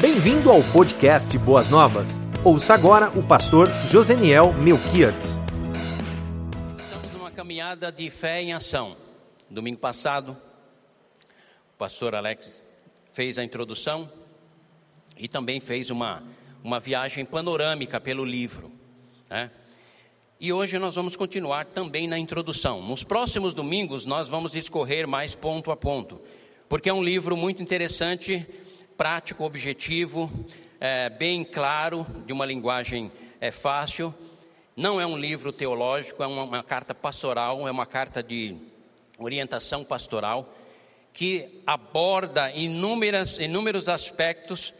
Bem-vindo ao podcast Boas Novas. Ouça agora o pastor Joseniel Melquiades. Estamos numa caminhada de fé em ação. Domingo passado, o pastor Alex fez a introdução e também fez uma, uma viagem panorâmica pelo livro. Né? E hoje nós vamos continuar também na introdução. Nos próximos domingos nós vamos escorrer mais ponto a ponto, porque é um livro muito interessante, prático, objetivo, é, bem claro, de uma linguagem é, fácil. Não é um livro teológico, é uma, uma carta pastoral, é uma carta de orientação pastoral que aborda inúmeras, inúmeros aspectos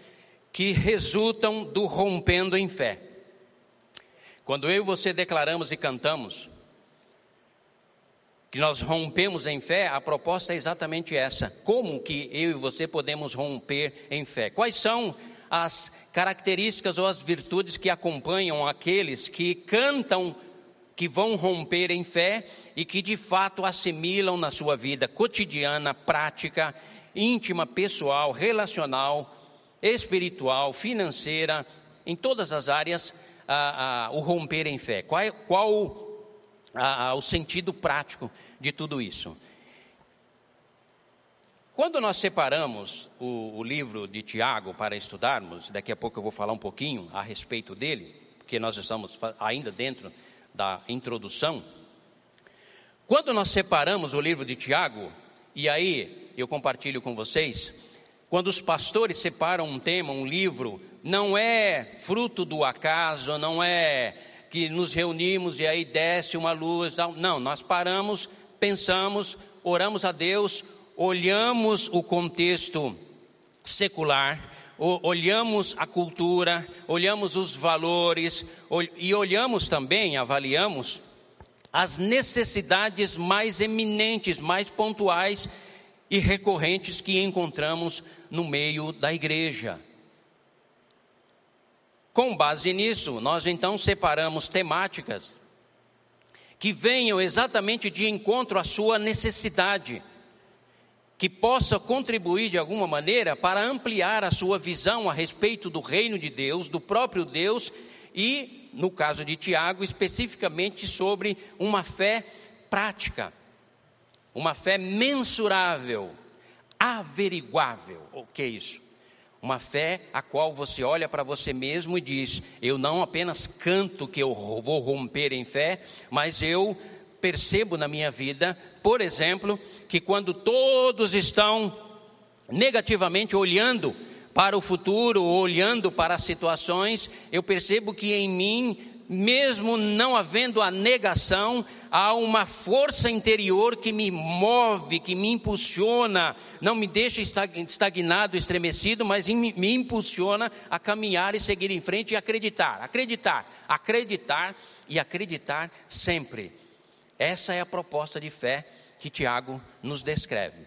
que resultam do rompendo em fé. Quando eu e você declaramos e cantamos que nós rompemos em fé, a proposta é exatamente essa. Como que eu e você podemos romper em fé? Quais são as características ou as virtudes que acompanham aqueles que cantam que vão romper em fé e que de fato assimilam na sua vida cotidiana, prática, íntima, pessoal, relacional, espiritual, financeira, em todas as áreas, a, a, o romper em fé? Qual, qual a, o sentido prático de tudo isso? Quando nós separamos o, o, livro de Tiago para estudarmos, daqui a pouco eu vou falar um pouquinho a respeito dele, porque nós estamos ainda dentro da introdução. Quando nós separamos o livro de Tiago, e aí eu compartilho com vocês, quando os pastores separam um tema, um livro, não é fruto do acaso, não é que nos reunimos e aí desce uma luz. Não, nós paramos, pensamos, oramos a Deus, olhamos o contexto secular, olhamos a cultura, olhamos os valores e olhamos também, avaliamos as necessidades mais eminentes, mais pontuais e recorrentes que encontramos no meio da igreja. Com base nisso, nós então separamos temáticas que venham exatamente de encontro à sua necessidade, que possa contribuir de alguma maneira para ampliar a sua visão a respeito do reino de Deus, do próprio Deus e, no caso de Tiago, especificamente sobre uma fé prática, uma fé mensurável, averiguável. O que é isso? Uma fé a qual você olha para você mesmo e diz: Eu não apenas canto que eu vou romper em fé, mas eu percebo na minha vida, por exemplo, que quando todos estão negativamente olhando para o futuro, olhando para as situações, eu percebo que em mim mesmo não havendo a negação, há uma força interior que me move, que me impulsiona, não me deixa estagnado, estremecido, mas me impulsiona a caminhar e seguir em frente e acreditar, acreditar, acreditar e acreditar sempre. Essa é a proposta de fé que Tiago nos descreve.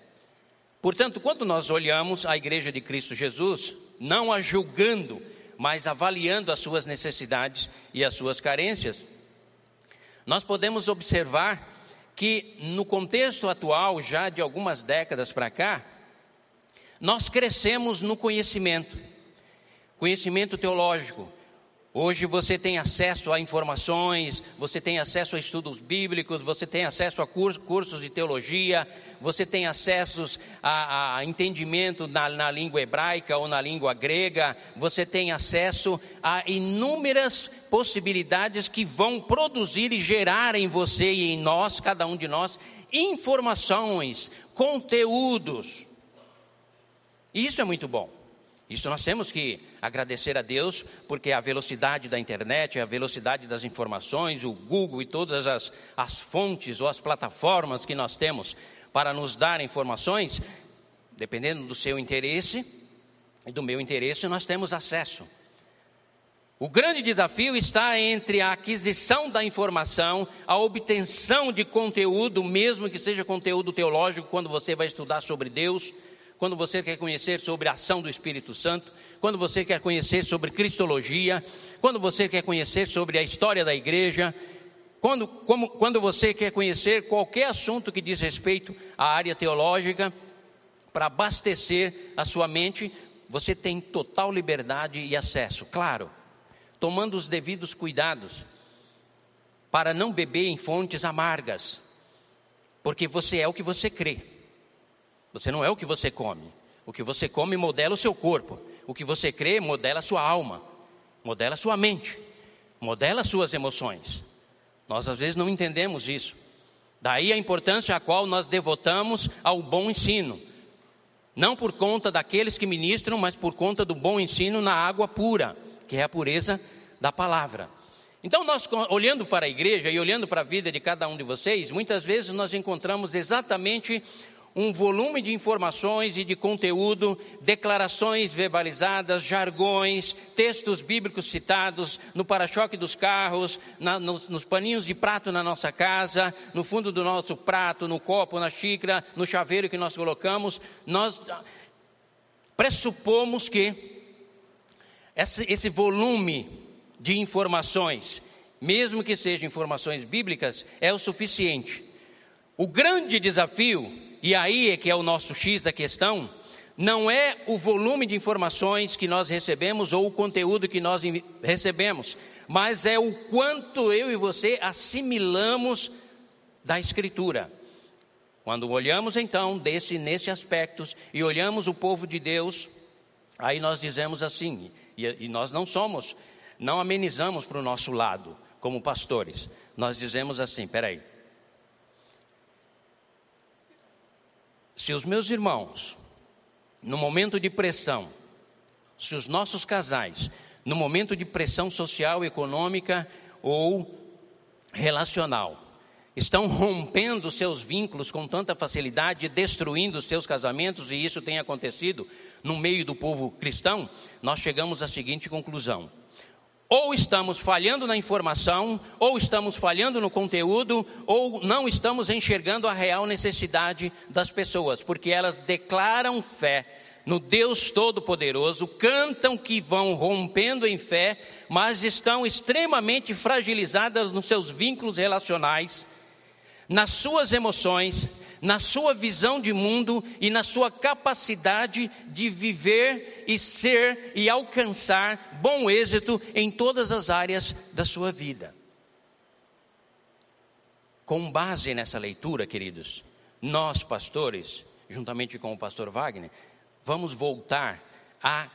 Portanto, quando nós olhamos a igreja de Cristo Jesus, não a julgando, mas avaliando as suas necessidades e as suas carências, nós podemos observar que no contexto atual, já de algumas décadas para cá, nós crescemos no conhecimento, conhecimento teológico, Hoje você tem acesso a informações, você tem acesso a estudos bíblicos, você tem acesso a cursos de teologia, você tem acesso a, a entendimento na, na, língua hebraica ou na língua grega, você tem acesso a inúmeras possibilidades que vão produzir e gerar em você e em nós, cada um de nós, informações, conteúdos. Isso é muito bom. Isso nós temos que agradecer a Deus, porque a velocidade da internet, a velocidade das informações, o Google e todas as, as fontes ou as plataformas que nós temos para nos dar informações, dependendo do seu interesse e do meu interesse, nós temos acesso. O grande desafio está entre a aquisição da informação, a obtenção de conteúdo, mesmo que seja conteúdo teológico, quando você vai estudar sobre Deus quando você quer conhecer sobre a ação do Espírito Santo, quando você quer conhecer sobre Cristologia, quando você quer conhecer sobre a história da igreja, quando, como, quando você quer conhecer qualquer assunto que diz respeito à área teológica, para abastecer a sua mente, você tem total liberdade e acesso, claro, tomando os devidos cuidados para não beber em fontes amargas, porque você é o que você crê, você não é o que você come. O que você come modela o seu corpo, o que você crê modela a sua alma, modela a sua mente, modela as suas emoções. Nós às vezes não entendemos isso. Daí a importância a qual nós devotamos ao bom ensino. Não por conta daqueles que ministram, mas por conta do bom ensino na água pura, que é a pureza da palavra. Então, nós olhando para a igreja e olhando para a vida de cada um de vocês, muitas vezes nós encontramos exatamente um volume de informações e de conteúdo, declarações verbalizadas, jargões, textos bíblicos citados no para-choque dos carros, na, nos, nos paninhos de prato na nossa casa, no fundo do nosso prato, no copo, na xícara, no chaveiro que nós colocamos. Nós pressupomos que esse volume de informações, mesmo que sejam informações bíblicas, é o suficiente. O grande desafio e aí é que é o nosso X da questão, não é o volume de informações que nós recebemos ou o conteúdo que nós recebemos, mas é o quanto eu e você assimilamos da Escritura. Quando olhamos então desse nesse aspectos e olhamos o povo de Deus, aí nós dizemos assim, e, e nós não somos, não amenizamos para o nosso lado como pastores. Nós dizemos assim, peraí, Se os meus irmãos, no momento de pressão, se os nossos casais, no momento de pressão social, econômica ou relacional, estão rompendo seus vínculos com tanta facilidade, destruindo seus casamentos, e isso tem acontecido no meio do povo cristão, nós chegamos à seguinte conclusão: ou estamos falhando na informação, ou estamos falhando no conteúdo, ou não estamos enxergando a real necessidade das pessoas, porque elas declaram fé no Deus Todo-Poderoso, cantam que vão rompendo em fé, mas estão extremamente fragilizadas nos seus vínculos relacionais, nas suas emoções, na sua visão de mundo e na sua capacidade de viver e ser e alcançar bom êxito em todas as áreas da sua vida. Com base nessa leitura, queridos, nós pastores, juntamente com o pastor Wagner, vamos voltar a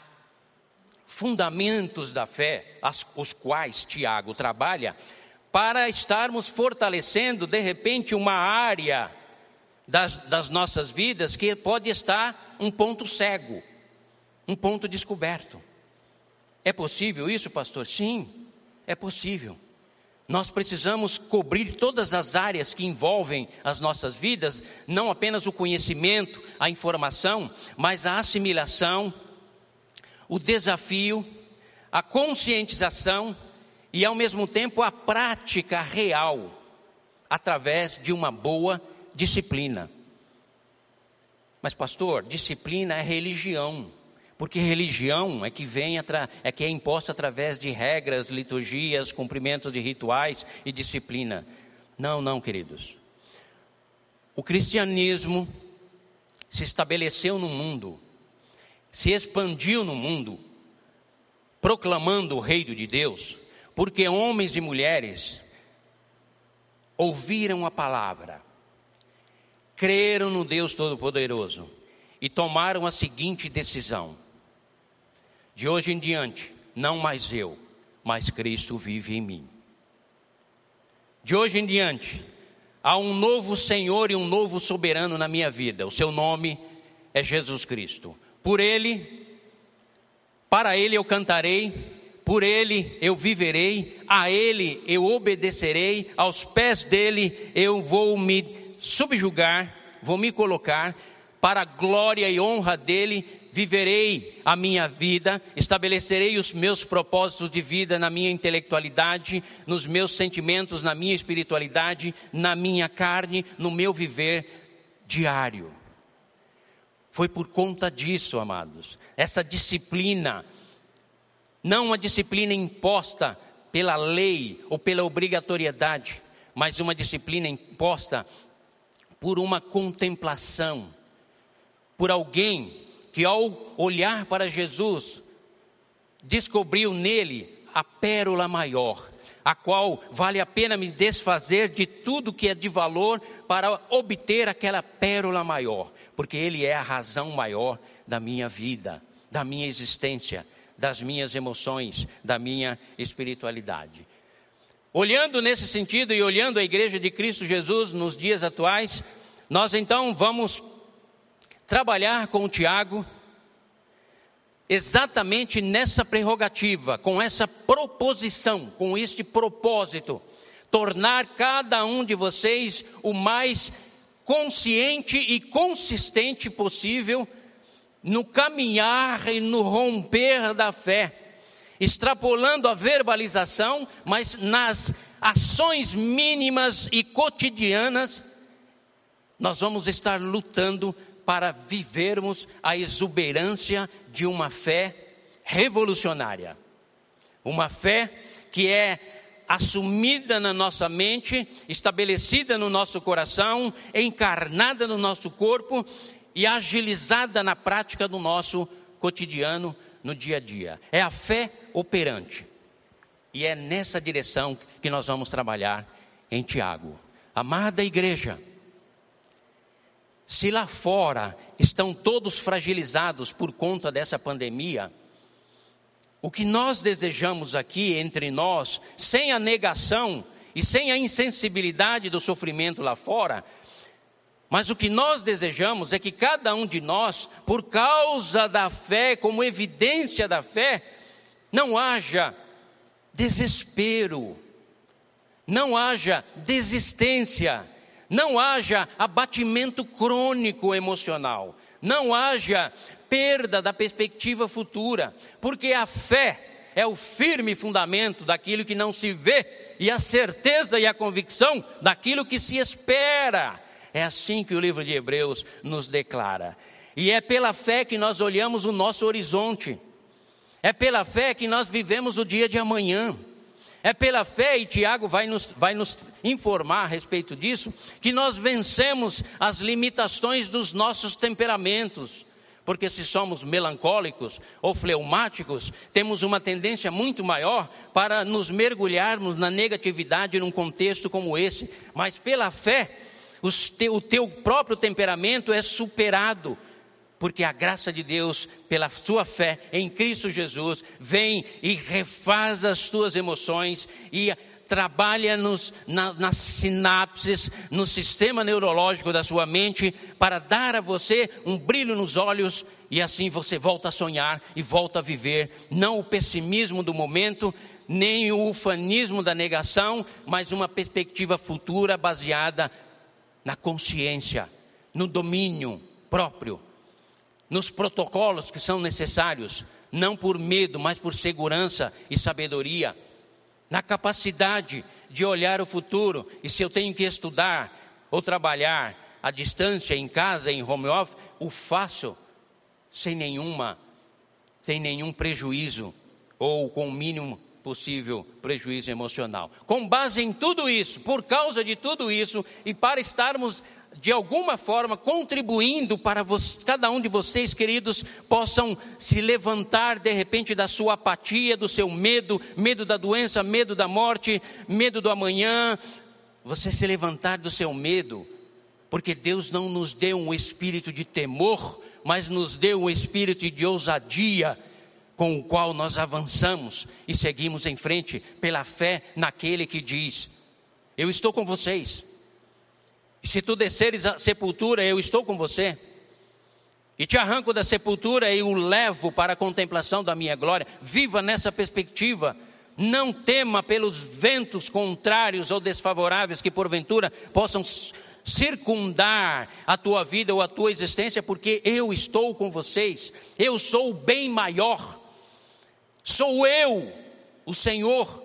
fundamentos da fé, os quais Tiago trabalha, para estarmos fortalecendo, de repente, uma área das, das nossas vidas que pode estar um ponto cego, um ponto descoberto. É possível isso, pastor? Sim, é possível. Nós precisamos cobrir todas as áreas que envolvem as nossas vidas, não apenas o conhecimento, a informação, mas a assimilação, o desafio, a conscientização e, ao mesmo tempo, a prática real, através de uma boa disciplina. Mas, pastor, disciplina é religião. Porque religião é que vem é que é imposta através de regras, liturgias, cumprimentos de rituais e disciplina. Não, não, queridos. O cristianismo se estabeleceu no mundo, se expandiu no mundo, proclamando o reino de Deus, porque homens e mulheres ouviram a palavra creram no Deus Todo-Poderoso e tomaram a seguinte decisão: de hoje em diante, não mais eu, mas Cristo vive em mim. De hoje em diante, há um novo Senhor e um novo soberano na minha vida. O seu nome é Jesus Cristo. Por ele, para ele eu cantarei, por ele eu viverei, a ele eu obedecerei, aos pés dele eu vou me subjugar, vou me colocar para a glória e honra dele, viverei a minha vida, estabelecerei os meus propósitos de vida na minha intelectualidade, nos meus sentimentos, na minha espiritualidade, na minha carne, no meu viver diário. Foi por conta disso, amados, essa disciplina, não uma disciplina imposta pela lei ou pela obrigatoriedade, mas uma disciplina imposta por uma contemplação, por alguém que ao olhar para Jesus, descobriu nele a pérola maior, a qual vale a pena me desfazer de tudo que é de valor para obter aquela pérola maior, porque ele é a razão maior da minha vida, da minha existência, das minhas emoções, da minha espiritualidade. Olhando nesse sentido e olhando a igreja de Cristo Jesus nos dias atuais, nós então vamos trabalhar com o Tiago exatamente nessa prerrogativa, com essa proposição, com este propósito, tornar cada um de vocês o mais consciente e consistente possível no caminhar e no romper da fé, extrapolando a verbalização, mas nas ações mínimas e cotidianas, nós vamos estar lutando para vivermos a exuberância de uma fé revolucionária. Uma fé que é assumida na nossa mente, estabelecida no nosso coração, encarnada no nosso corpo e agilizada na prática do nosso cotidiano, no dia a dia. É a fé operante. E é nessa direção que nós vamos trabalhar em Tiago. Amada igreja, se lá fora estão todos fragilizados por conta dessa pandemia, o que nós desejamos aqui entre nós, sem a negação e sem a insensibilidade do sofrimento lá fora, mas o que nós desejamos é que cada um de nós, por causa da fé, como evidência da fé, não haja desespero, não haja desistência, não haja abatimento crônico emocional, não haja perda da perspectiva futura, porque a fé é o firme fundamento daquilo que não se vê e a certeza e a convicção daquilo que se espera. É assim que o livro de Hebreus nos declara. E é pela fé que nós olhamos o nosso horizonte. É pela fé que nós vivemos o dia de amanhã. É pela fé, e Tiago vai nos, vai nos informar a respeito disso, que nós vencemos as limitações dos nossos temperamentos. Porque se somos melancólicos ou fleumáticos, temos uma tendência muito maior para nos mergulharmos na negatividade num contexto como esse. Mas pela fé, o teu próprio temperamento é superado porque a graça de Deus, pela sua fé em Cristo Jesus, vem e refaz as tuas emoções e trabalha nos, na, nas sinapses, no sistema neurológico da sua mente, para dar a você um brilho nos olhos e assim você volta a sonhar e volta a viver, não o pessimismo do momento, nem o ufanismo da negação, mas uma perspectiva futura baseada na consciência, no domínio próprio nos protocolos que são necessários, não por medo, mas por segurança e sabedoria, na capacidade de olhar o futuro. E se eu tenho que estudar ou trabalhar à distância, em casa, em home office, o faço sem nenhuma, sem nenhum prejuízo ou com o mínimo possível prejuízo emocional. Com base em tudo isso, por causa de tudo isso e para estarmos de alguma forma contribuindo para você, cada um de vocês, queridos, possam se levantar de repente da sua apatia, do seu medo, medo da doença, medo da morte, medo do amanhã. Você se levantar do seu medo, porque Deus não nos deu um espírito de temor, mas nos deu um espírito de ousadia, com o qual nós avançamos e seguimos em frente pela fé naquele que diz: Eu estou com vocês e se tu desceres a sepultura, eu estou com você. E te arranco da sepultura e o levo para a contemplação da minha glória. Viva nessa perspectiva. Não tema pelos ventos contrários ou desfavoráveis que porventura possam circundar a tua vida ou a tua existência, porque eu estou com vocês. Eu sou o bem maior. Sou eu, o Senhor,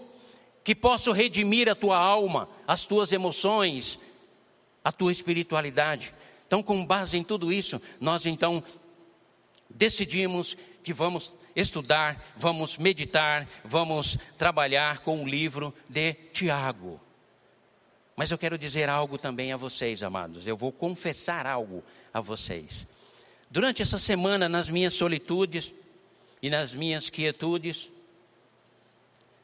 que posso redimir a tua alma, as tuas emoções, a tua espiritualidade. Então, com base em tudo isso, nós então decidimos que vamos estudar, vamos meditar, vamos trabalhar com o livro de Tiago. Mas eu quero dizer algo também a vocês, amados. Eu vou confessar algo a vocês. Durante essa semana, nas minhas solitudes e nas minhas quietudes,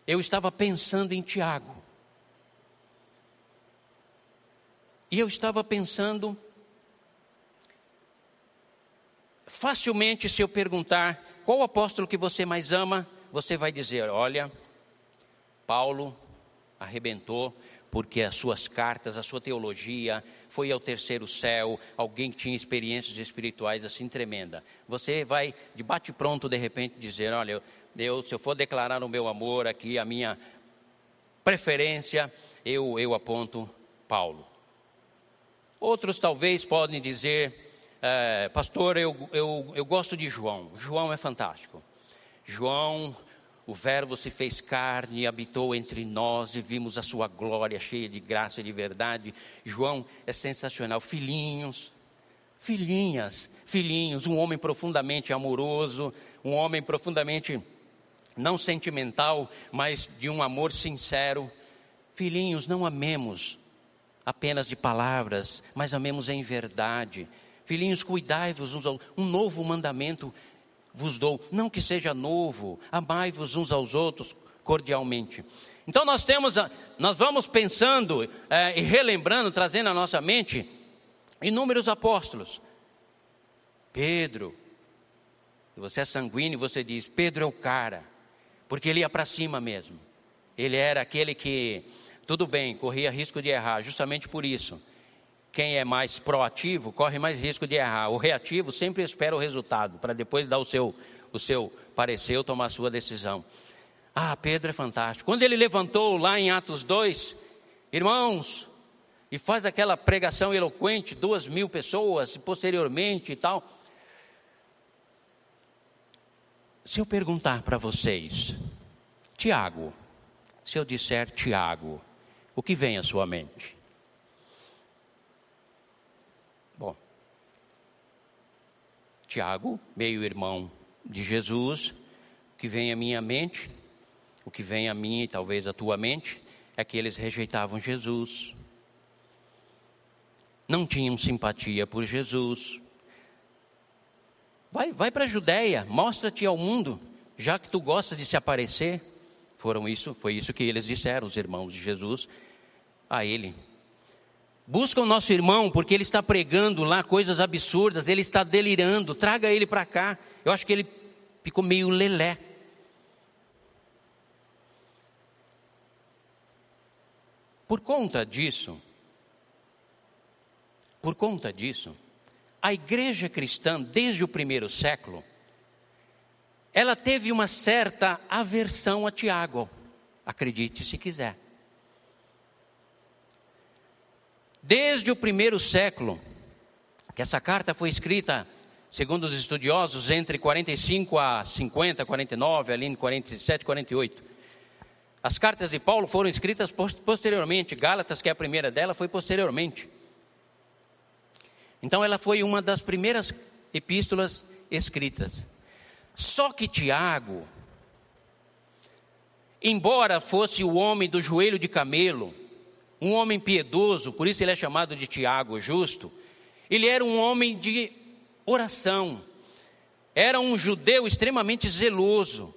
eu estava pensando em Tiago. E eu estava pensando, facilmente, se eu perguntar qual apóstolo que você mais ama, você vai dizer: olha, Paulo arrebentou, porque as suas cartas, a sua teologia foi ao terceiro céu, alguém que tinha experiências espirituais assim tremenda. Você vai de bate pronto de repente dizer, olha, eu, se eu for declarar o meu amor aqui, a minha preferência, eu, eu aponto Paulo. Outros talvez podem dizer, é, pastor, eu, eu, eu gosto de João. João é fantástico. João o Verbo se fez carne e habitou entre nós e vimos a sua glória cheia de graça e de verdade. João é sensacional. Filhinhos, filhinhas, filhinhos, um homem profundamente amoroso, um homem profundamente não sentimental, mas de um amor sincero. Filhinhos, não amemos apenas de palavras, mas amemos em verdade. Filhinhos, cuidai-vos um novo mandamento vos dou, não que seja novo, amai-vos uns aos outros cordialmente. Então nós temos, nós vamos pensando é, e relembrando, trazendo à nossa mente inúmeros apóstolos. Pedro, se você é sanguíneo, você diz: Pedro é o cara, porque ele ia para cima mesmo. Ele era aquele que, tudo bem, corria risco de errar, justamente por isso quem é mais proativo corre mais risco de errar. O reativo sempre espera o resultado para depois dar o seu, o seu parecer ou tomar a sua decisão. Ah, Pedro é fantástico. Quando ele levantou lá em Atos 2, irmãos, e faz aquela pregação eloquente, duas mil pessoas, posteriormente e tal. Se eu perguntar para vocês, Tiago, se eu disser Tiago, o que vem à sua mente? Tiago, meio-irmão de Jesus, o que vem à minha mente, o que vem à minha e talvez à tua mente, é que eles rejeitavam Jesus, não tinham simpatia por Jesus. Vai, vai para a Judéia, mostra-te ao mundo, já que tu gosta de se aparecer. Foram isso, foi isso que eles disseram, os irmãos de Jesus, a ele. Busca o nosso irmão, porque ele está pregando lá coisas absurdas, ele está delirando, traga ele para cá. Eu acho que ele ficou meio lelé. Por conta disso, por conta disso, a igreja cristã, desde o primeiro século, ela teve uma certa aversão a Tiago, acredite se quiser. Desde o primeiro século, que essa carta foi escrita, segundo os estudiosos, entre 45 a 50, 49, ali em 47, 48. As cartas de Paulo foram escritas posteriormente, Gálatas, que é a primeira dela, foi posteriormente. Então ela foi uma das primeiras epístolas escritas. Só que Tiago, embora fosse o homem do joelho de camelo, um homem piedoso, por isso ele é chamado de Tiago, justo. Ele era um homem de oração, era um judeu extremamente zeloso,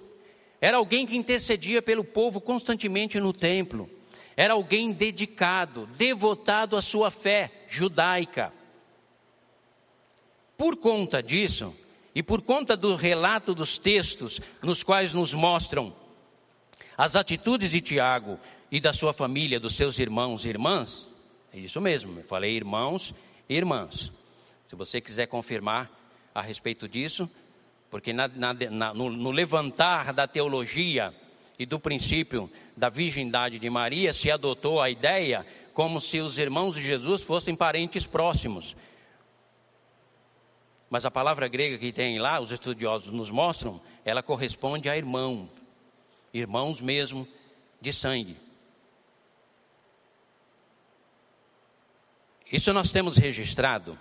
era alguém que intercedia pelo povo constantemente no templo, era alguém dedicado, devotado à sua fé judaica. Por conta disso, e por conta do relato dos textos nos quais nos mostram as atitudes de Tiago e da sua família, dos seus irmãos e irmãs? É isso mesmo, eu falei irmãos e irmãs. Se você quiser confirmar a respeito disso, porque na, na, na, no, no levantar da teologia e do princípio da virgindade de Maria, se adotou a ideia como se os irmãos de Jesus fossem parentes próximos. Mas a palavra grega que tem lá, os estudiosos nos mostram, ela corresponde a irmão, irmãos mesmo de sangue. Isso nós temos registrado,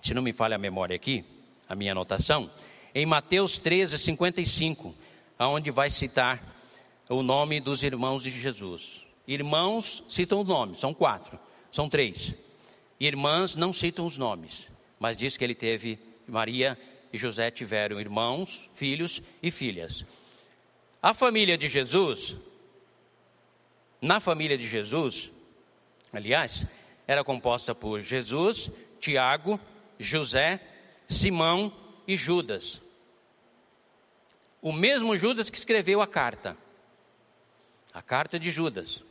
se não me falha a memória aqui, a minha anotação, em Mateus 13, 55, aonde vai citar o nome dos irmãos de Jesus. Irmãos citam os nomes, são quatro, são três. Irmãs não citam os nomes, mas diz que ele teve Maria e José tiveram irmãos, filhos e filhas. A família de Jesus, na família de Jesus, aliás, era composta por Jesus, Tiago, José, Simão e Judas. O mesmo Judas que escreveu a carta. A carta de Judas.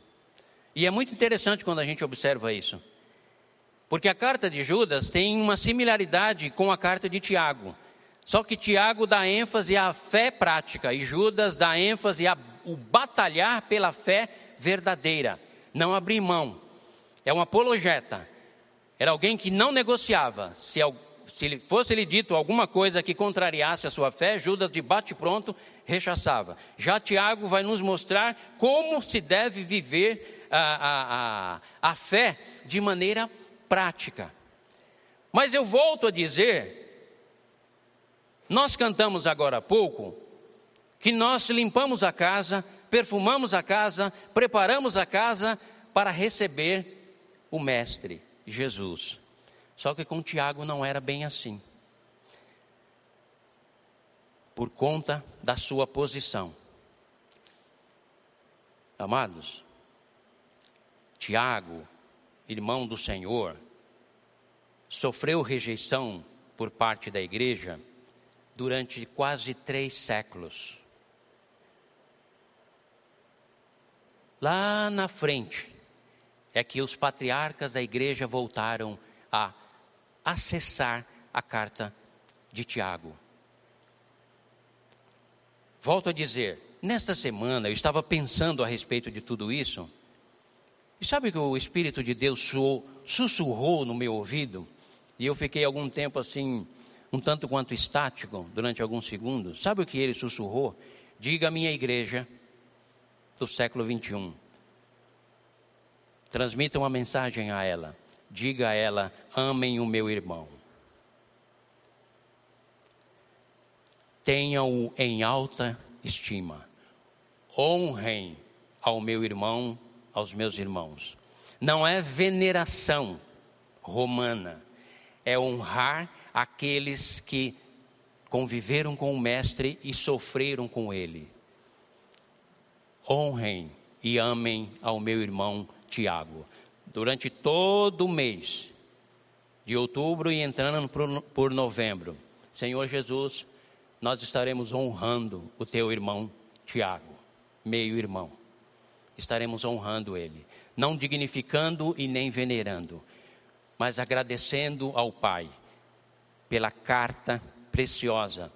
E é muito interessante quando a gente observa isso. Porque a carta de Judas tem uma similaridade com a carta de Tiago. Só que Tiago dá ênfase à fé prática e Judas dá ênfase ao batalhar pela fé verdadeira, não abrir mão. É um apologeta. Era alguém que não negociava. Se, se fosse lhe dito alguma coisa que contrariasse a sua fé, Judas de bate-pronto rechaçava. Já Tiago vai nos mostrar como se deve viver a, a, a, a fé de maneira prática. Mas eu volto a dizer, nós cantamos agora há pouco, que nós limpamos a casa, perfumamos a casa, preparamos a casa para receber o Mestre, Jesus. Só que com Tiago não era bem assim. Por conta da sua posição. Amados, Tiago irmão do Senhor, sofreu rejeição por parte da igreja durante quase três séculos. Lá na frente é que os patriarcas da igreja voltaram a acessar a carta de Tiago. Volto a dizer, nesta semana eu estava pensando a respeito de tudo isso e sabe que o Espírito de Deus sussurrou no meu ouvido? E eu fiquei algum tempo assim, um tanto quanto estático, durante alguns segundos. Sabe o que ele sussurrou? Diga à minha igreja do século 21. Transmita uma mensagem a ela. Diga a ela: amem o meu irmão. Tenham-o em alta estima. Honrem ao meu irmão aos meus irmãos. Não é veneração romana, é honrar aqueles que conviveram com o Mestre e sofreram com ele. Honrem e amem ao meu irmão Tiago. Durante todo o mês de outubro e entrando por novembro, Senhor Jesus, nós estaremos honrando o teu irmão Tiago, meio irmão estaremos honrando Ele, não dignificando e nem venerando, mas agradecendo ao Pai pela carta preciosa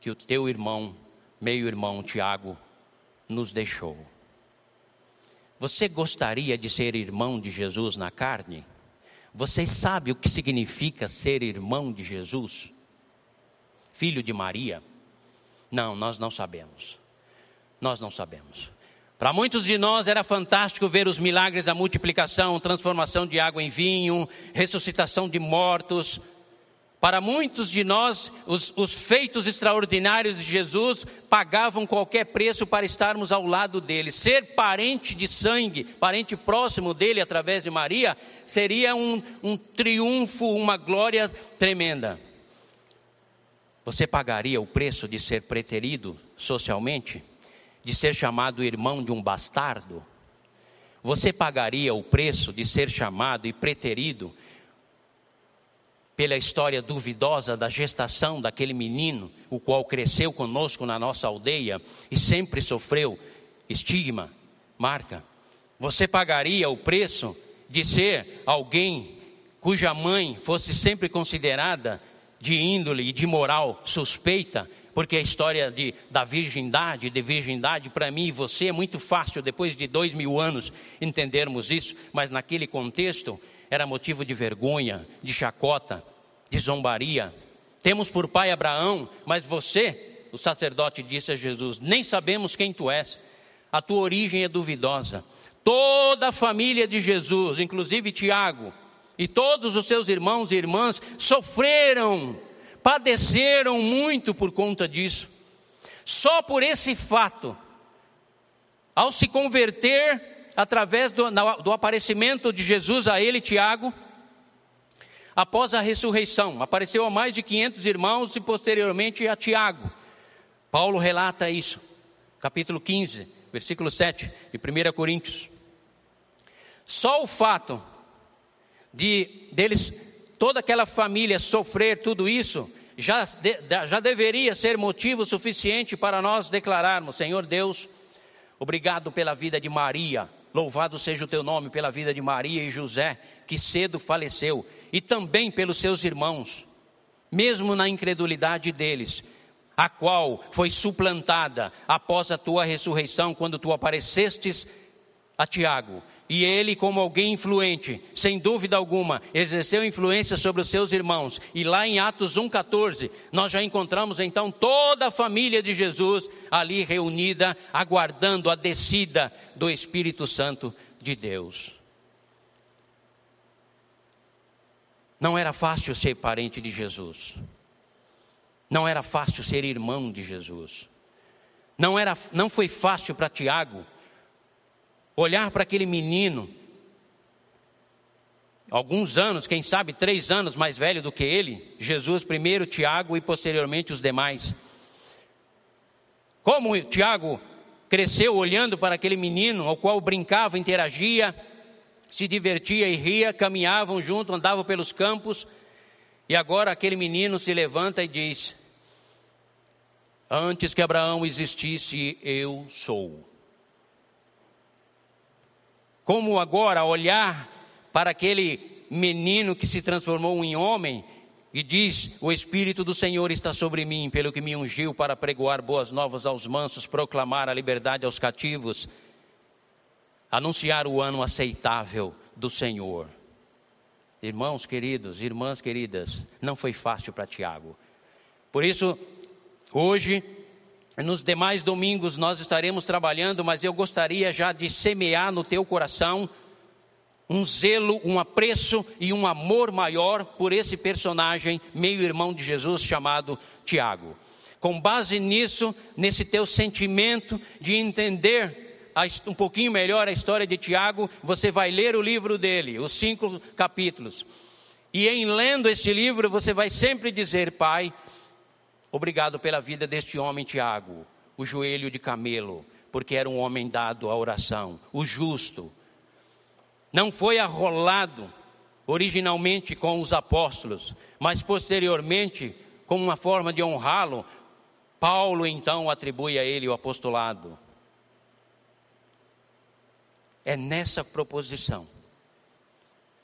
que o teu irmão, meio-irmão Tiago, nos deixou. Você gostaria de ser irmão de Jesus na carne? Você sabe o que significa ser irmão de Jesus? Filho de Maria? Não, nós não sabemos. Nós não sabemos. Para muitos de nós era fantástico ver os milagres da multiplicação, transformação de água em vinho, ressuscitação de mortos. Para muitos de nós, os, os, feitos extraordinários de Jesus pagavam qualquer preço para estarmos ao lado dele. Ser parente de sangue, parente próximo dele através de Maria, seria um, um triunfo, uma glória tremenda. Você pagaria o preço de ser preterido socialmente? de ser chamado irmão de um bastardo? Você pagaria o preço de ser chamado e preterido pela história duvidosa da gestação daquele menino, o qual cresceu conosco na nossa aldeia e sempre sofreu estigma, marca? Você pagaria o preço de ser alguém cuja mãe fosse sempre considerada de índole e de moral suspeita porque a história de, da virgindade, de virgindade, para mim e você é muito fácil, depois de dois mil anos, entendermos isso, mas naquele contexto era motivo de vergonha, de chacota, de zombaria. Temos por pai Abraão, mas você, o sacerdote disse a Jesus: Nem sabemos quem tu és, a tua origem é duvidosa. Toda a família de Jesus, inclusive Tiago, e todos os seus irmãos e irmãs sofreram padeceram muito por conta disso. Só por esse fato, ao se converter através do, do aparecimento de Jesus a ele, Tiago, após a ressurreição. Apareceu a mais de 500 irmãos e posteriormente a Tiago. Paulo relata isso, capítulo 15, versículo 7 de 1 Coríntios. Só o fato de deles, toda aquela família sofrer tudo isso, já, já deveria ser motivo suficiente para nós declararmos: Senhor Deus, obrigado pela vida de Maria, louvado seja o teu nome pela vida de Maria e José, que cedo faleceu, e também pelos seus irmãos, mesmo na incredulidade deles, a qual foi suplantada após a tua ressurreição, quando tu aparecestes a Tiago e ele, como alguém influente, sem dúvida alguma, exerceu influência sobre os seus irmãos. E lá em Atos 1,14, nós já encontramos então toda a família de Jesus ali reunida, aguardando a descida do Espírito Santo de Deus. Não era fácil ser parente de Jesus. Não era fácil ser irmão de Jesus. Não, era, não foi fácil para Tiago olhar para aquele menino, alguns anos, quem sabe três anos mais velho do que ele, Jesus primeiro, Tiago e posteriormente os demais. Como Tiago cresceu olhando para aquele menino, ao qual brincava, interagia, se divertia e ria, caminhavam junto, andavam pelos campos, e agora aquele menino se levanta e diz: Antes que Abraão existisse, eu sou como agora olhar para aquele menino que se transformou em homem e diz: O Espírito do Senhor está sobre mim, pelo que me ungiu para pregoar boas novas aos mansos, proclamar a liberdade aos cativos, anunciar o ano aceitável do Senhor. Irmãos queridos, irmãs queridas, não foi fácil para Tiago. Por isso, hoje nos demais domingos nós estaremos trabalhando, mas eu gostaria já de semear no teu coração um zelo, um apreço e um amor maior por esse personagem, meio-irmão de Jesus, chamado Tiago. Com base nisso, nesse teu sentimento de entender um pouquinho melhor a história de Tiago, você vai ler o livro dele, os cinco capítulos. E em lendo este livro, você vai sempre dizer: Pai, Obrigado pela vida deste homem, Tiago, o joelho de camelo, porque era um homem dado à oração, o justo. Não foi arrolado originalmente com os apóstolos, mas posteriormente, como uma forma de honrá-lo, Paulo então atribui a ele o apostolado. É nessa proposição,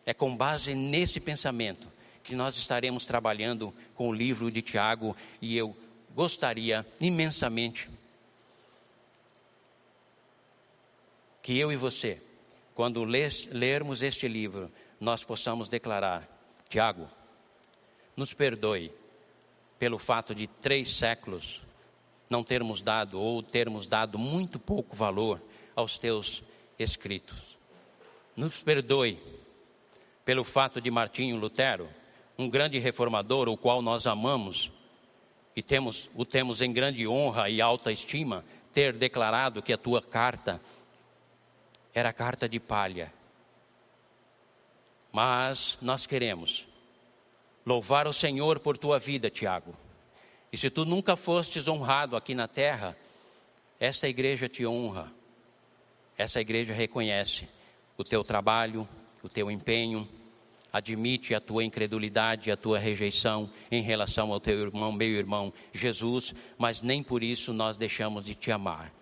é com base nesse pensamento que nós estaremos trabalhando com o livro de Tiago e eu gostaria imensamente que eu e você, quando lermos este livro, nós possamos declarar: Tiago, nos perdoe pelo fato de três séculos não termos dado ou termos dado muito pouco valor aos teus escritos. Nos perdoe pelo fato de Martinho Lutero um grande reformador, o qual nós amamos e temos, o temos em grande honra e alta estima, ter declarado que a tua carta era carta de palha. Mas nós queremos louvar o Senhor por tua vida, Tiago. E se tu nunca fostes honrado aqui na terra, esta igreja te honra. Essa igreja reconhece o teu trabalho, o teu empenho, admite a tua incredulidade, a tua rejeição em relação ao teu irmão, meu irmão Jesus, mas nem por isso nós deixamos de te amar.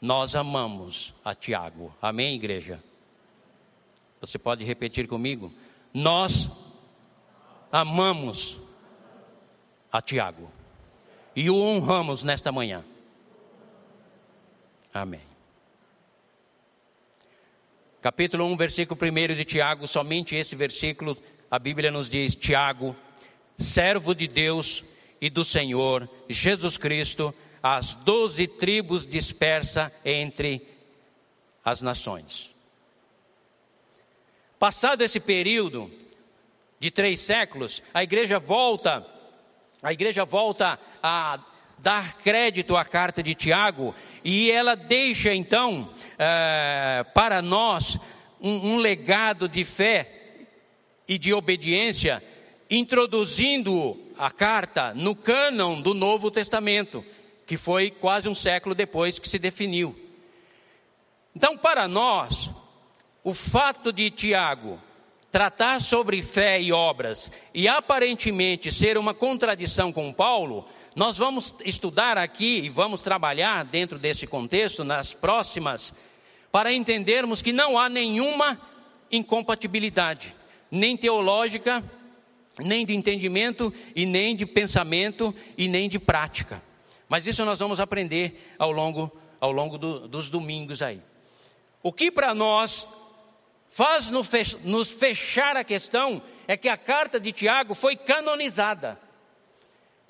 Nós amamos a Tiago. Amém, igreja? Você pode repetir comigo? Nós amamos a Tiago e o honramos nesta manhã. Amém capítulo 1, versículo 1 de Tiago, somente esse versículo, a Bíblia nos diz: Tiago, servo de Deus e do Senhor Jesus Cristo, as doze tribos dispersa entre as nações. Passado esse período de três séculos, a igreja volta, a igreja volta a dar crédito à carta de Tiago e ela deixa então é, para nós um, um legado de fé e de obediência, introduzindo a carta no cânon do Novo Testamento, que foi quase um século depois que se definiu. Então, para nós, o fato de Tiago tratar sobre fé e obras e aparentemente ser uma contradição com Paulo, nós vamos estudar aqui e vamos trabalhar dentro desse contexto nas próximas, para entendermos que não há nenhuma incompatibilidade, nem teológica, nem de entendimento, e nem de pensamento, e nem de prática. Mas isso nós vamos aprender ao longo, ao longo do, dos domingos aí. O que para nós faz nos fechar a questão é que a carta de Tiago foi canonizada.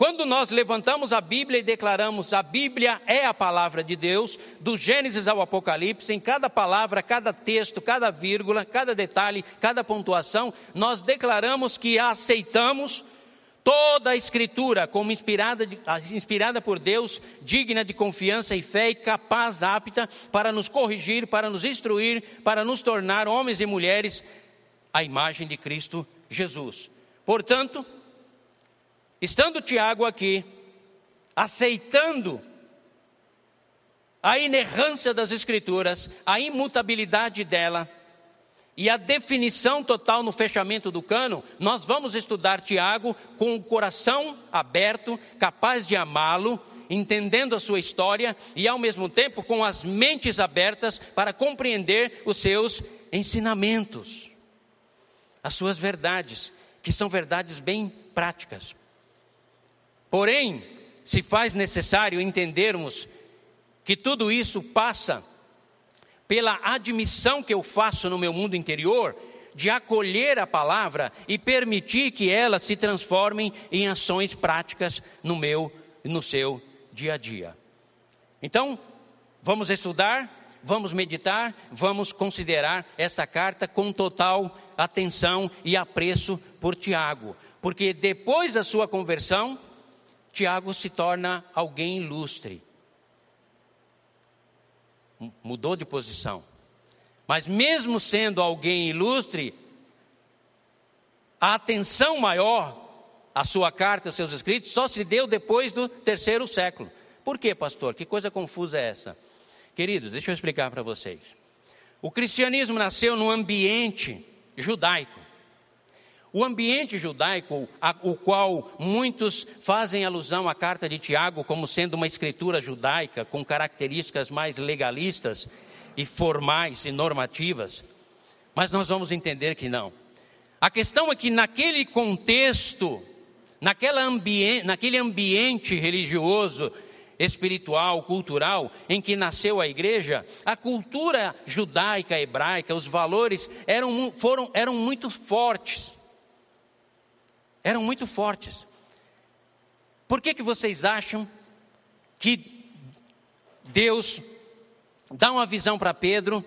Quando nós levantamos a Bíblia e declaramos a Bíblia é a palavra de Deus, do Gênesis ao Apocalipse, em cada palavra, cada texto, cada vírgula, cada detalhe, cada pontuação, nós declaramos que aceitamos toda a Escritura como inspirada, inspirada por Deus, digna de confiança e fé e capaz, apta para nos corrigir, para nos instruir, para nos tornar homens e mulheres à imagem de Cristo Jesus. Portanto, estando Tiago aqui, aceitando a inerrância das Escrituras, a imutabilidade dela, e a definição total no fechamento do cano, nós vamos estudar Tiago com o coração aberto, capaz de amá-lo, entendendo a sua história e ao mesmo tempo com as mentes abertas para compreender os seus ensinamentos, as suas verdades, que são verdades bem práticas. Porém, se faz necessário entendermos que tudo isso passa pela admissão que eu faço no meu mundo interior de acolher a palavra e permitir que ela se transforme em ações práticas no meu no seu dia a dia. Então, vamos estudar, vamos meditar, vamos considerar essa carta com total atenção e apreço por Tiago, porque depois da sua conversão, Tiago se torna alguém ilustre mudou de posição. Mas mesmo sendo alguém ilustre, a atenção maior à sua carta, aos seus escritos, só se deu depois do terceiro século. Por quê, pastor? Que coisa confusa é essa? Queridos, deixa eu explicar para vocês. O cristianismo nasceu num ambiente judaico. O ambiente judaico, o qual muitos fazem alusão à carta de Tiago como sendo uma escritura judaica com características mais legalistas e formais e normativas, mas nós vamos entender que não. A questão é que naquele contexto, ambi naquele ambiente religioso, espiritual, cultural em que nasceu a igreja, a cultura judaica, hebraica, os valores eram, foram, eram muito fortes eram muito fortes. Por que, que vocês acham que Deus dá uma visão para Pedro?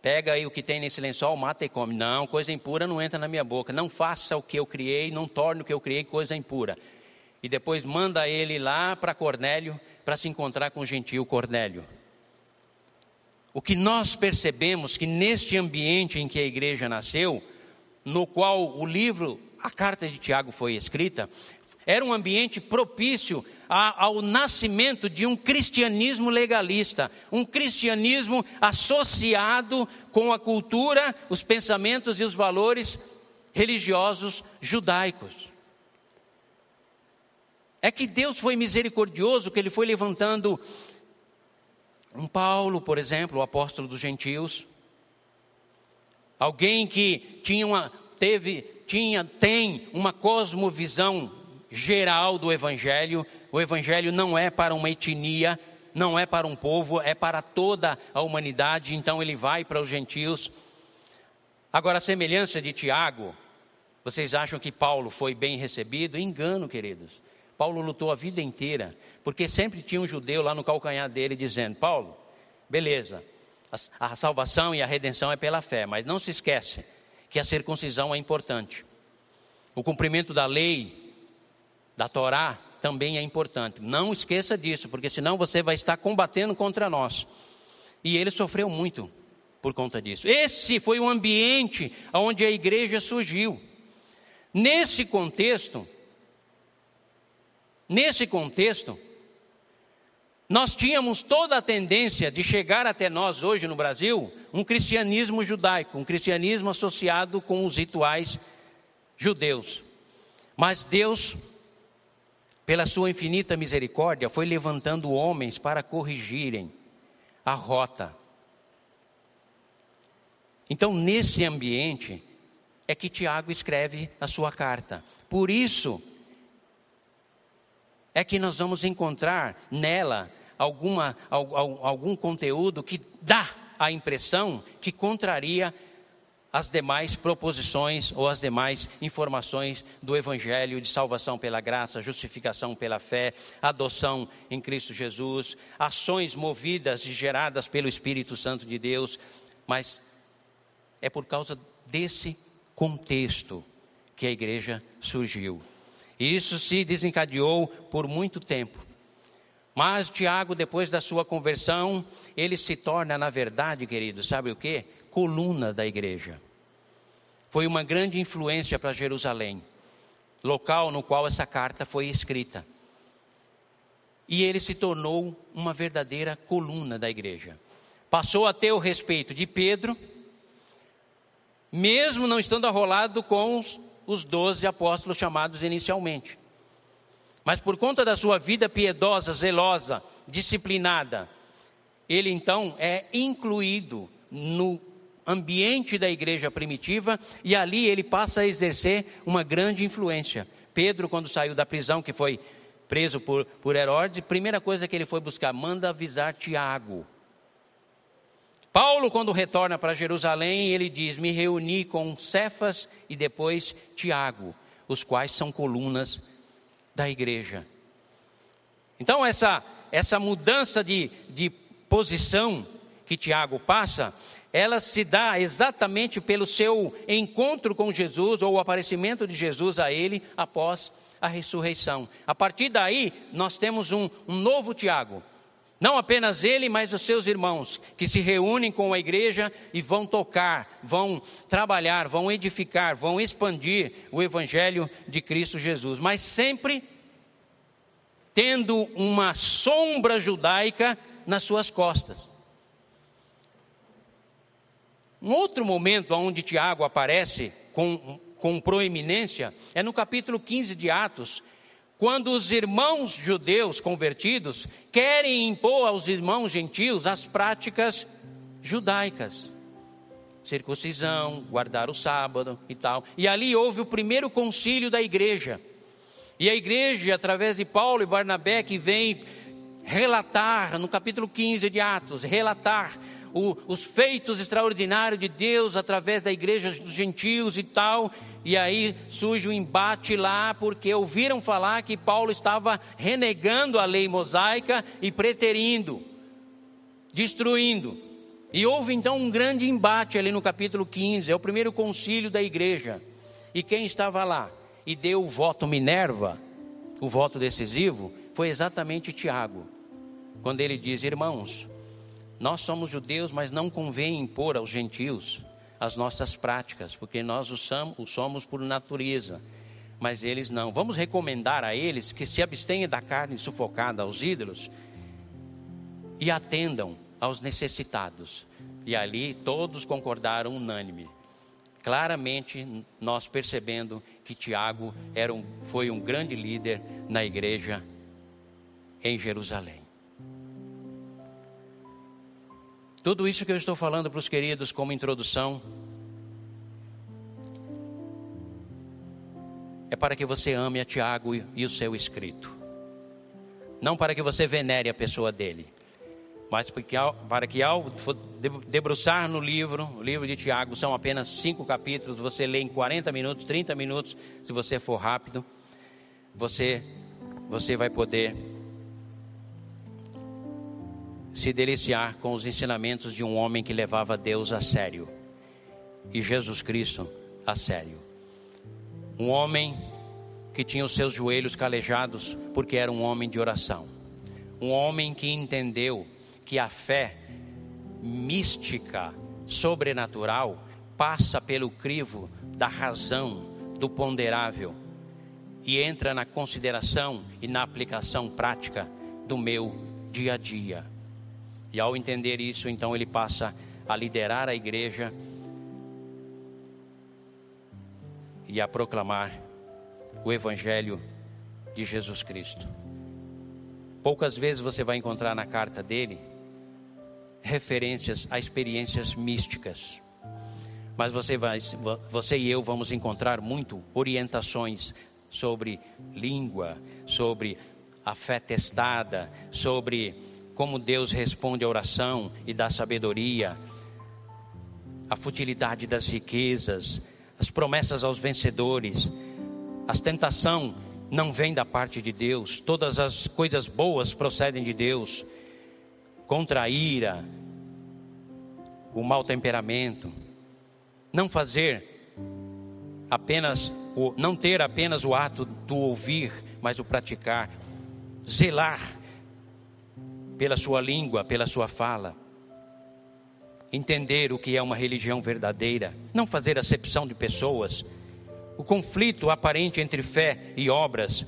Pega aí o que tem nesse lençol, mata e come. Não, coisa impura não entra na minha boca. Não faça o que eu criei, não torne o que eu criei coisa impura. E depois manda ele lá para Cornélio para se encontrar com o gentil Cornélio. O que nós percebemos que neste ambiente em que a igreja nasceu, no qual o livro a carta de Tiago foi escrita, era um ambiente propício ao nascimento de um cristianismo legalista, um cristianismo associado com a cultura, os pensamentos e os valores religiosos judaicos. É que Deus foi misericordioso, que Ele foi levantando um Paulo, por exemplo, o apóstolo dos gentios, alguém que tinha uma, teve tinha, tem uma cosmovisão geral do Evangelho. O Evangelho não é para uma etnia, não é para um povo, é para toda a humanidade. Então ele vai para os gentios. Agora, a semelhança de Tiago, vocês acham que Paulo foi bem recebido? Engano, queridos. Paulo lutou a vida inteira, porque sempre tinha um judeu lá no calcanhar dele dizendo: Paulo, beleza, a, salvação e a redenção é pela fé, mas não se esquece que a circuncisão é importante. O cumprimento da lei, da Torá, também é importante. Não esqueça disso, porque senão você vai estar combatendo contra nós. E ele sofreu muito por conta disso. Esse foi o ambiente onde a igreja surgiu. Nesse contexto, nesse contexto, nós tínhamos toda a tendência de chegar até nós hoje no Brasil um cristianismo judaico, um cristianismo associado com os rituais judeus. Mas Deus, pela sua infinita misericórdia, foi levantando homens para corrigirem a rota então, nesse ambiente, é que Tiago escreve a sua carta. Por isso, é que nós vamos encontrar nela alguma, algum conteúdo que dá a impressão que contraria as demais proposições ou as demais informações do Evangelho de salvação pela graça, justificação pela fé, adoção em Cristo Jesus, ações movidas e geradas pelo Espírito Santo de Deus, mas é por causa desse contexto que a igreja surgiu. E isso se desencadeou por muito tempo. Mas Tiago, depois da sua conversão, ele se torna, na verdade, querido, sabe o que? Coluna da igreja. Foi uma grande influência para Jerusalém, local no qual essa carta foi escrita. E ele se tornou uma verdadeira coluna da igreja. Passou a ter o respeito de Pedro, mesmo não estando arrolado com os, os doze apóstolos chamados inicialmente. Mas por conta da sua vida piedosa, zelosa, disciplinada, ele então é incluído no ambiente da igreja primitiva e ali ele passa a exercer uma grande influência. Pedro, quando saiu da prisão, que foi preso por, por Herodes, primeira coisa que ele foi buscar, manda avisar Tiago. Paulo, quando retorna para Jerusalém, ele diz: Me reuni com Cefas e depois Tiago, os quais são colunas da igreja. Então, essa, essa mudança de, de posição que Tiago passa, ela se dá exatamente pelo seu encontro com Jesus ou o aparecimento de Jesus a ele após a ressurreição. A partir daí, nós temos um, um novo Tiago, não apenas ele, mas os seus irmãos, que se reúnem com a igreja e vão tocar, vão trabalhar, vão edificar, vão expandir o evangelho de Cristo Jesus, mas sempre tendo uma sombra judaica nas suas costas. Um outro momento onde Tiago aparece com, com proeminência é no capítulo 15 de Atos, quando os irmãos judeus convertidos querem impor aos irmãos gentios as práticas judaicas. Circuncisão, guardar o sábado e tal. E ali houve o primeiro concílio da igreja. E a igreja, através de Paulo e Barnabé, que vem relatar, no capítulo 15 de Atos, relatar o, os feitos extraordinários de Deus através da igreja dos gentios e tal. E aí surge o um embate lá, porque ouviram falar que Paulo estava renegando a lei mosaica e preterindo, destruindo. E houve então um grande embate ali no capítulo 15, é o primeiro concílio da igreja. E quem estava lá e deu o voto Minerva, o voto decisivo, foi exatamente Tiago. Quando ele diz: Irmãos, nós somos judeus, mas não convém impor aos gentios as nossas práticas, porque nós o somos por natureza, mas eles não. Vamos recomendar a eles que se abstenham da carne sufocada aos ídolos e atendam aos necessitados. E ali todos concordaram unânime. Claramente nós percebendo que Tiago era um, foi um grande líder na igreja em Jerusalém. Tudo isso que eu estou falando para os queridos como introdução é para que você ame a Tiago e o seu escrito. Não para que você venere a pessoa dele, mas para que ao debruçar no livro, o livro de Tiago são apenas cinco capítulos, você lê em 40 minutos, 30 minutos, se você for rápido, você, você vai poder se deliciar com os ensinamentos de um homem que levava Deus a sério e Jesus Cristo a sério. Um homem que tinha os seus joelhos calejados porque era um homem de oração. Um homem que entendeu que a fé mística sobrenatural passa pelo crivo da razão, do ponderável e entra na consideração e na aplicação prática do meu dia a dia. E ao entender isso, então ele passa a liderar a igreja e a proclamar o evangelho de Jesus Cristo. Poucas vezes você vai encontrar na carta dele referências a experiências místicas. Mas você, vai, você e eu vamos encontrar muito orientações sobre língua, sobre a fé testada, sobre como Deus responde à oração e dá sabedoria, a futilidade das riquezas, as promessas aos vencedores, a tentação não vem da parte de Deus, todas as coisas boas procedem de Deus, contra a ira, o mau temperamento, não fazer apenas o não ter apenas o ato do ouvir, mas o praticar, zelar pela sua língua, pela sua fala, entender o que é uma religião verdadeira, não fazer acepção de pessoas, o conflito aparente entre fé e obras,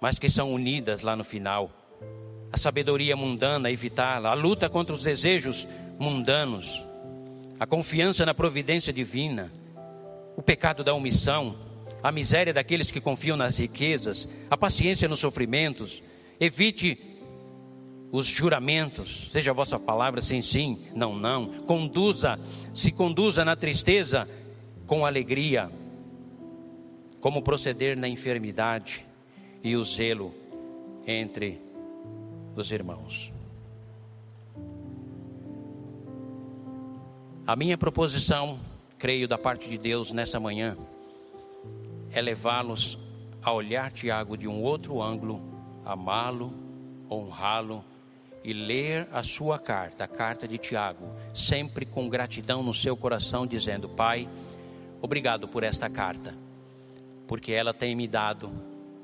mas que são unidas lá no final. A sabedoria mundana, evitá-la, a luta contra os desejos mundanos, a confiança na providência divina, o pecado da omissão, a miséria daqueles que confiam nas riquezas, a paciência nos sofrimentos. Evite os juramentos, seja a vossa palavra sim, sim, não, não. Conduza, se conduza na tristeza com alegria. Como proceder na enfermidade e o zelo entre os irmãos. A minha proposição, creio, da parte de Deus nessa manhã, é levá-los a olhar Tiago de um outro ângulo, amá-lo, honrá-lo e ler a sua carta, a carta de Tiago, sempre com gratidão no seu coração, dizendo: Pai, obrigado por esta carta, porque ela tem me dado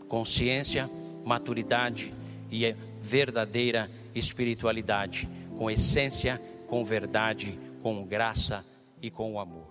consciência, maturidade e verdadeira espiritualidade, com essência, com verdade, com graça e com amor.